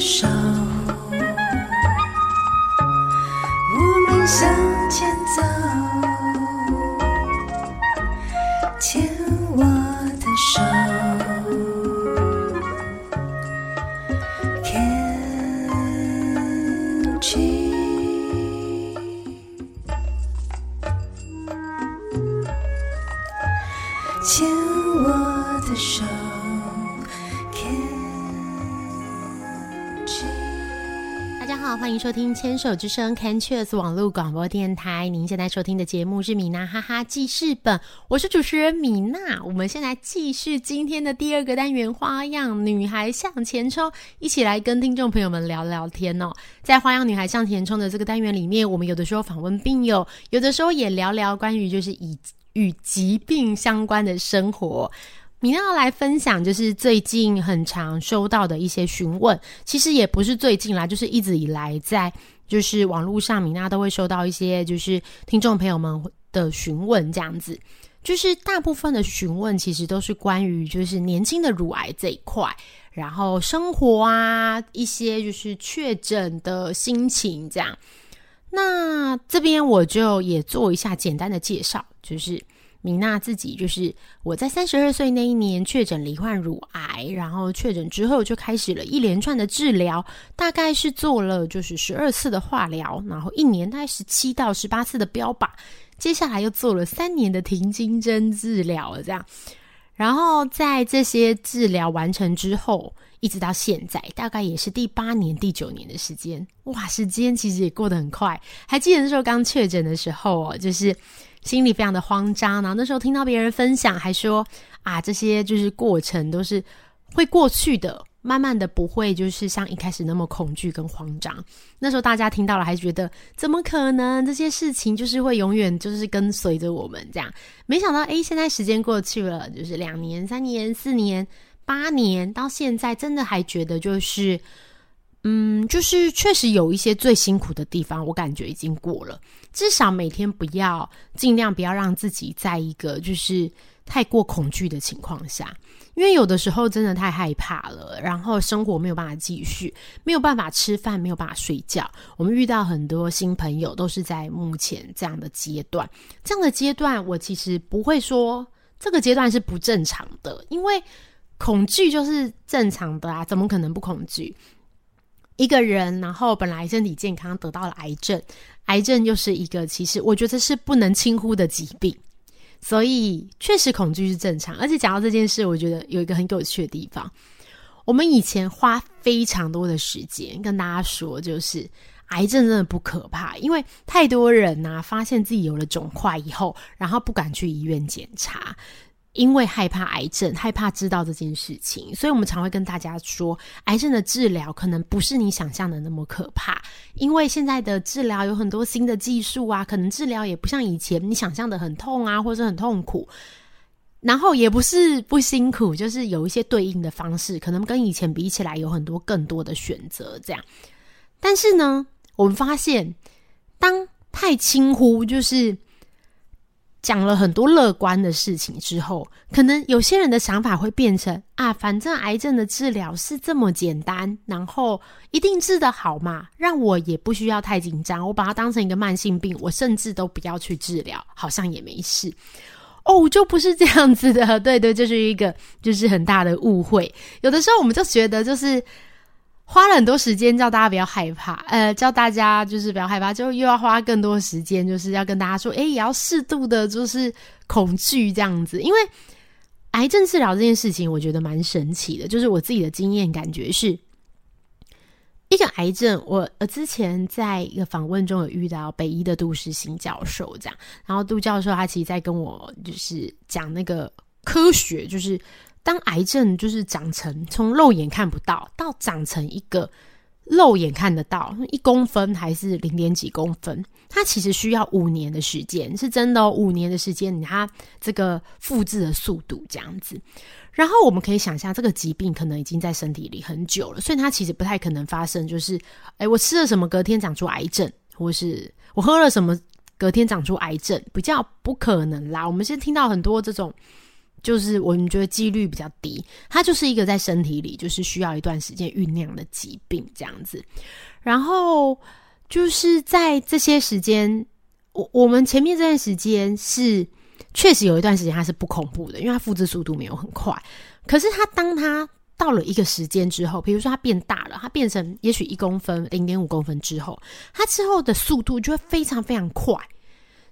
手，欢迎收听牵手之声 c a n c h e s 网络广播电台。您现在收听的节目是米娜哈哈记事本，我是主持人米娜。我们现在继续今天的第二个单元——花样女孩向前冲，一起来跟听众朋友们聊聊天哦。在花样女孩向前冲的这个单元里面，我们有的时候访问病友，有的时候也聊聊关于就是以与疾病相关的生活。米娜要来分享，就是最近很常收到的一些询问，其实也不是最近啦，就是一直以来在就是网络上，米娜都会收到一些就是听众朋友们的询问，这样子。就是大部分的询问其实都是关于就是年轻的乳癌这一块，然后生活啊，一些就是确诊的心情这样。那这边我就也做一下简单的介绍，就是米娜自己，就是我在三十二岁那一年确诊罹患乳癌，然后确诊之后就开始了一连串的治疗，大概是做了就是十二次的化疗，然后一年大概十七到十八次的标靶，接下来又做了三年的停经针治疗，这样。然后在这些治疗完成之后，一直到现在，大概也是第八年、第九年的时间。哇，时间其实也过得很快。还记得那时候刚确诊的时候哦，就是心里非常的慌张。然后那时候听到别人分享，还说啊，这些就是过程都是会过去的，慢慢的不会就是像一开始那么恐惧跟慌张。那时候大家听到了，还觉得怎么可能？这些事情就是会永远就是跟随着我们这样。没想到，诶，现在时间过去了，就是两年、三年、四年。八年到现在，真的还觉得就是，嗯，就是确实有一些最辛苦的地方，我感觉已经过了。至少每天不要尽量不要让自己在一个就是太过恐惧的情况下，因为有的时候真的太害怕了，然后生活没有办法继续，没有办法吃饭，没有办法睡觉。我们遇到很多新朋友都是在目前这样的阶段，这样的阶段，我其实不会说这个阶段是不正常的，因为。恐惧就是正常的啊，怎么可能不恐惧？一个人，然后本来身体健康，得到了癌症，癌症又是一个其实我觉得是不能轻忽的疾病，所以确实恐惧是正常。而且讲到这件事，我觉得有一个很有趣的地方，我们以前花非常多的时间跟大家说，就是癌症真的不可怕，因为太多人呐、发现自己有了肿块以后，然后不敢去医院检查。因为害怕癌症，害怕知道这件事情，所以我们常会跟大家说，癌症的治疗可能不是你想象的那么可怕。因为现在的治疗有很多新的技术啊，可能治疗也不像以前你想象的很痛啊，或者很痛苦。然后也不是不辛苦，就是有一些对应的方式，可能跟以前比起来有很多更多的选择。这样，但是呢，我们发现，当太轻忽，就是。讲了很多乐观的事情之后，可能有些人的想法会变成啊，反正癌症的治疗是这么简单，然后一定治得好嘛，让我也不需要太紧张，我把它当成一个慢性病，我甚至都不要去治疗，好像也没事。哦，就不是这样子的，对对，这是一个就是很大的误会。有的时候我们就觉得就是。花了很多时间叫大家不要害怕，呃，叫大家就是不要害怕，就又要花更多时间，就是要跟大家说，诶，也要适度的，就是恐惧这样子。因为癌症治疗这件事情，我觉得蛮神奇的，就是我自己的经验感觉是，一个癌症，我呃之前在一个访问中有遇到北医的杜世新教授这样，然后杜教授他其实在跟我就是讲那个科学，就是。当癌症就是长成从肉眼看不到到长成一个肉眼看得到一公分还是零点几公分，它其实需要五年的时间，是真的，五年的时间，它这个复制的速度这样子。然后我们可以想象，这个疾病可能已经在身体里很久了，所以它其实不太可能发生，就是哎，我吃了什么隔天长出癌症，或是我喝了什么隔天长出癌症，比较不可能啦。我们现在听到很多这种。就是我们觉得几率比较低，它就是一个在身体里就是需要一段时间酝酿的疾病这样子。然后就是在这些时间，我我们前面这段时间是确实有一段时间它是不恐怖的，因为它复制速度没有很快。可是它当它到了一个时间之后，比如说它变大了，它变成也许一公分、零点五公分之后，它之后的速度就会非常非常快。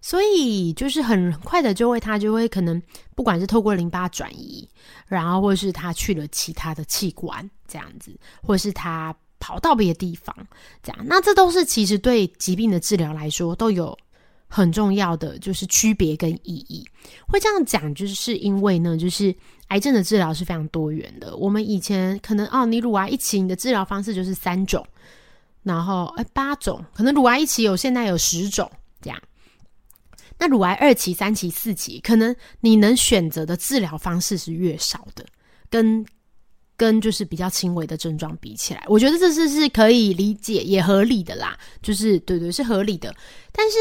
所以就是很快的就会，他就会可能不管是透过淋巴转移，然后或是他去了其他的器官这样子，或是他跑到别的地方这样，那这都是其实对疾病的治疗来说都有很重要的就是区别跟意义。会这样讲，就是因为呢，就是癌症的治疗是非常多元的。我们以前可能哦，你乳癌一期，你的治疗方式就是三种，然后哎八种，可能乳癌一期有现在有十种这样。那乳癌二期、三期、四期，可能你能选择的治疗方式是越少的，跟跟就是比较轻微的症状比起来，我觉得这是是可以理解也合理的啦，就是对对是合理的。但是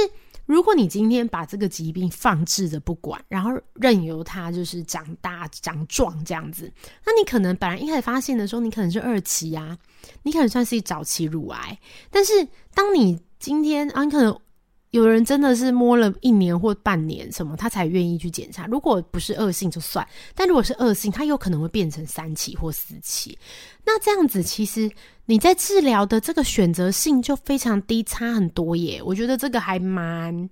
如果你今天把这个疾病放置着不管，然后任由它就是长大长壮这样子，那你可能本来一开始发现的时候，你可能是二期啊，你可能算是一早期乳癌，但是当你今天啊，你可能。有人真的是摸了一年或半年什么，他才愿意去检查。如果不是恶性就算，但如果是恶性，他有可能会变成三期或四期。那这样子，其实你在治疗的这个选择性就非常低，差很多耶。我觉得这个还蛮，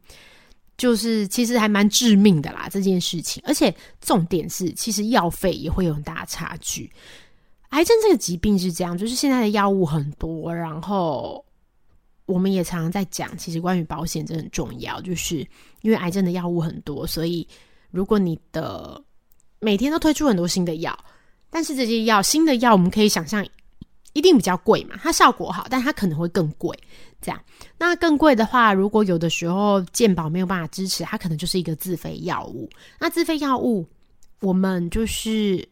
就是其实还蛮致命的啦。这件事情，而且重点是，其实药费也会有很大差距。癌症这个疾病是这样，就是现在的药物很多，然后。我们也常常在讲，其实关于保险真很重要，就是因为癌症的药物很多，所以如果你的每天都推出很多新的药，但是这些药新的药，我们可以想象一定比较贵嘛，它效果好，但它可能会更贵。这样，那更贵的话，如果有的时候健保没有办法支持，它可能就是一个自费药物。那自费药物，我们就是。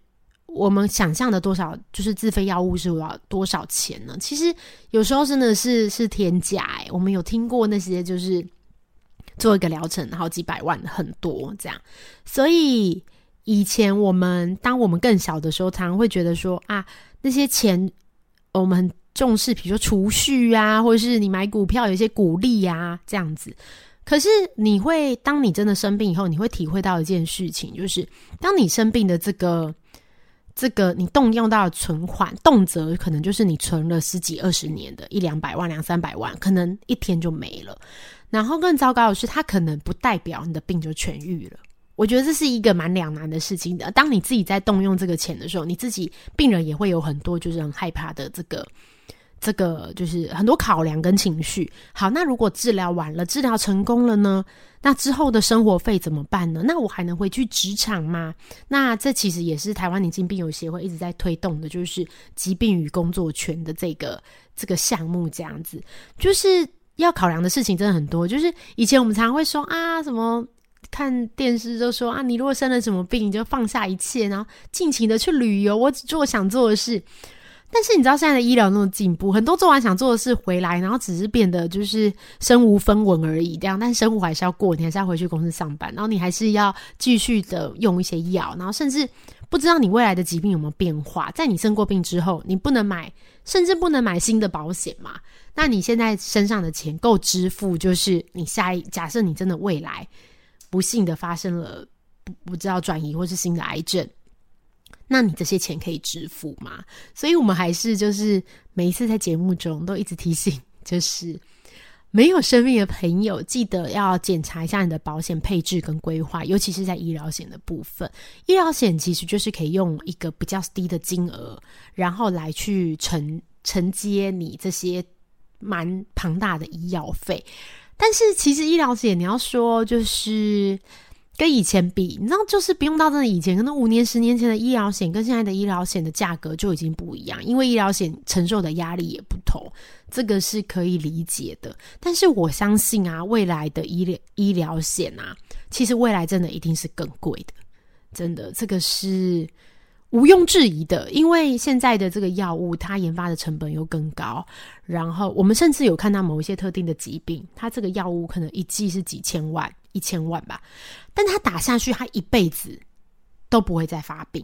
我们想象的多少就是自费药物是要多少钱呢？其实有时候真的是是天价哎。我们有听过那些就是做一个疗程好几百万很多这样，所以以前我们当我们更小的时候，常常会觉得说啊，那些钱我们很重视，比如说储蓄啊，或者是你买股票有一些股利啊这样子。可是你会当你真的生病以后，你会体会到一件事情，就是当你生病的这个。这个你动用到的存款，动辄可能就是你存了十几二十年的一两百万、两三百万，可能一天就没了。然后更糟糕的是，它可能不代表你的病就痊愈了。我觉得这是一个蛮两难的事情的。当你自己在动用这个钱的时候，你自己病人也会有很多就是很害怕的这个。这个就是很多考量跟情绪。好，那如果治疗完了，治疗成功了呢？那之后的生活费怎么办呢？那我还能回去职场吗？那这其实也是台湾年轻病友协会一直在推动的，就是疾病与工作权的这个这个项目。这样子，就是要考量的事情真的很多。就是以前我们常常会说啊，什么看电视都说啊，你如果生了什么病，你就放下一切，然后尽情的去旅游，我只做想做的事。但是你知道现在的医疗那么进步，很多做完想做的事回来，然后只是变得就是身无分文而已这样。但生活还是要过，你还是要回去公司上班，然后你还是要继续的用一些药，然后甚至不知道你未来的疾病有没有变化。在你生过病之后，你不能买，甚至不能买新的保险嘛？那你现在身上的钱够支付，就是你下一假设你真的未来不幸的发生了不不知道转移或是新的癌症。那你这些钱可以支付吗？所以我们还是就是每一次在节目中都一直提醒，就是没有生命的朋友，记得要检查一下你的保险配置跟规划，尤其是在医疗险的部分。医疗险其实就是可以用一个比较低的金额，然后来去承承接你这些蛮庞大的医药费。但是其实医疗险你要说就是。跟以前比，你知道，就是不用到真的以前，可能五年、十年前的医疗险跟现在的医疗险的价格就已经不一样，因为医疗险承受的压力也不同，这个是可以理解的。但是我相信啊，未来的医疗医疗险啊，其实未来真的一定是更贵的，真的，这个是毋庸置疑的。因为现在的这个药物，它研发的成本又更高，然后我们甚至有看到某一些特定的疾病，它这个药物可能一剂是几千万。一千万吧，但他打下去，他一辈子都不会再发病。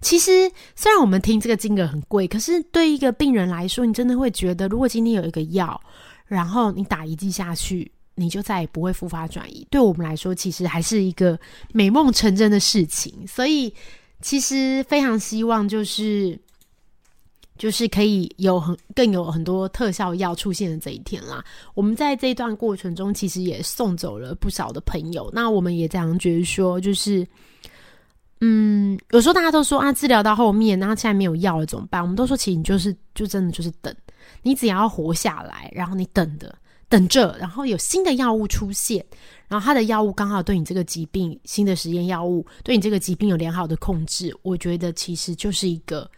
其实，虽然我们听这个金额很贵，可是对一个病人来说，你真的会觉得，如果今天有一个药，然后你打一剂下去，你就再也不会复发转移。对我们来说，其实还是一个美梦成真的事情。所以，其实非常希望就是。就是可以有很更有很多特效药出现的这一天啦。我们在这一段过程中，其实也送走了不少的朋友。那我们也这样觉得说，就是，嗯，有时候大家都说啊，治疗到后面，然后现在没有药了怎么办？我们都说，其实你就是就真的就是等，你只要活下来，然后你等的等着，然后有新的药物出现，然后它的药物刚好对你这个疾病新的实验药物对你这个疾病有良好的控制，我觉得其实就是一个。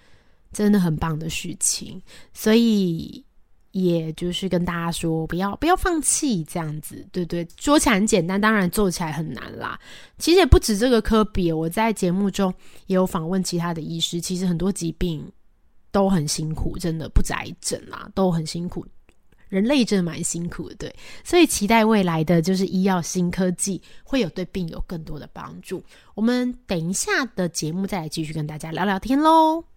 真的很棒的事情，所以也就是跟大家说，不要不要放弃这样子，对对？说起来很简单，当然做起来很难啦。其实也不止这个科比，我在节目中也有访问其他的医师，其实很多疾病都很辛苦，真的不止癌症啦，都很辛苦。人类真的蛮辛苦的，对。所以期待未来的就是医药新科技会有对病有更多的帮助。我们等一下的节目再来继续跟大家聊聊天喽。